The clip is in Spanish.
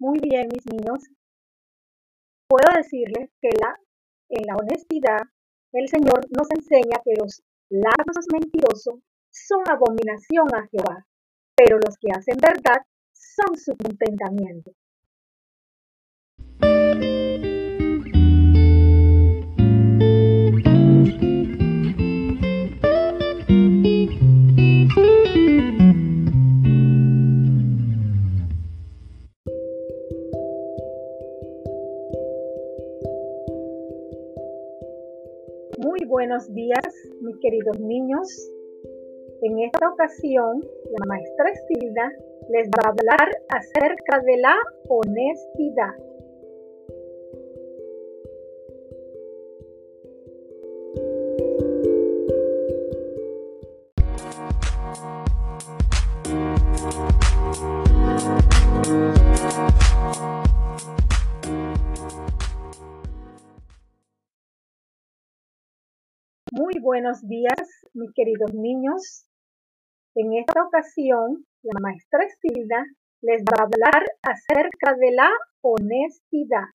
Muy bien, mis niños. Puedo decirles que en la honestidad el Señor nos enseña que los labios mentirosos son abominación a Jehová, pero los que hacen verdad son su contentamiento. Muy buenos días, mis queridos niños. En esta ocasión, la maestra Estilda les va a hablar acerca de la honestidad. Muy buenos días, mis queridos niños. En esta ocasión, la maestra Estilda les va a hablar acerca de la honestidad.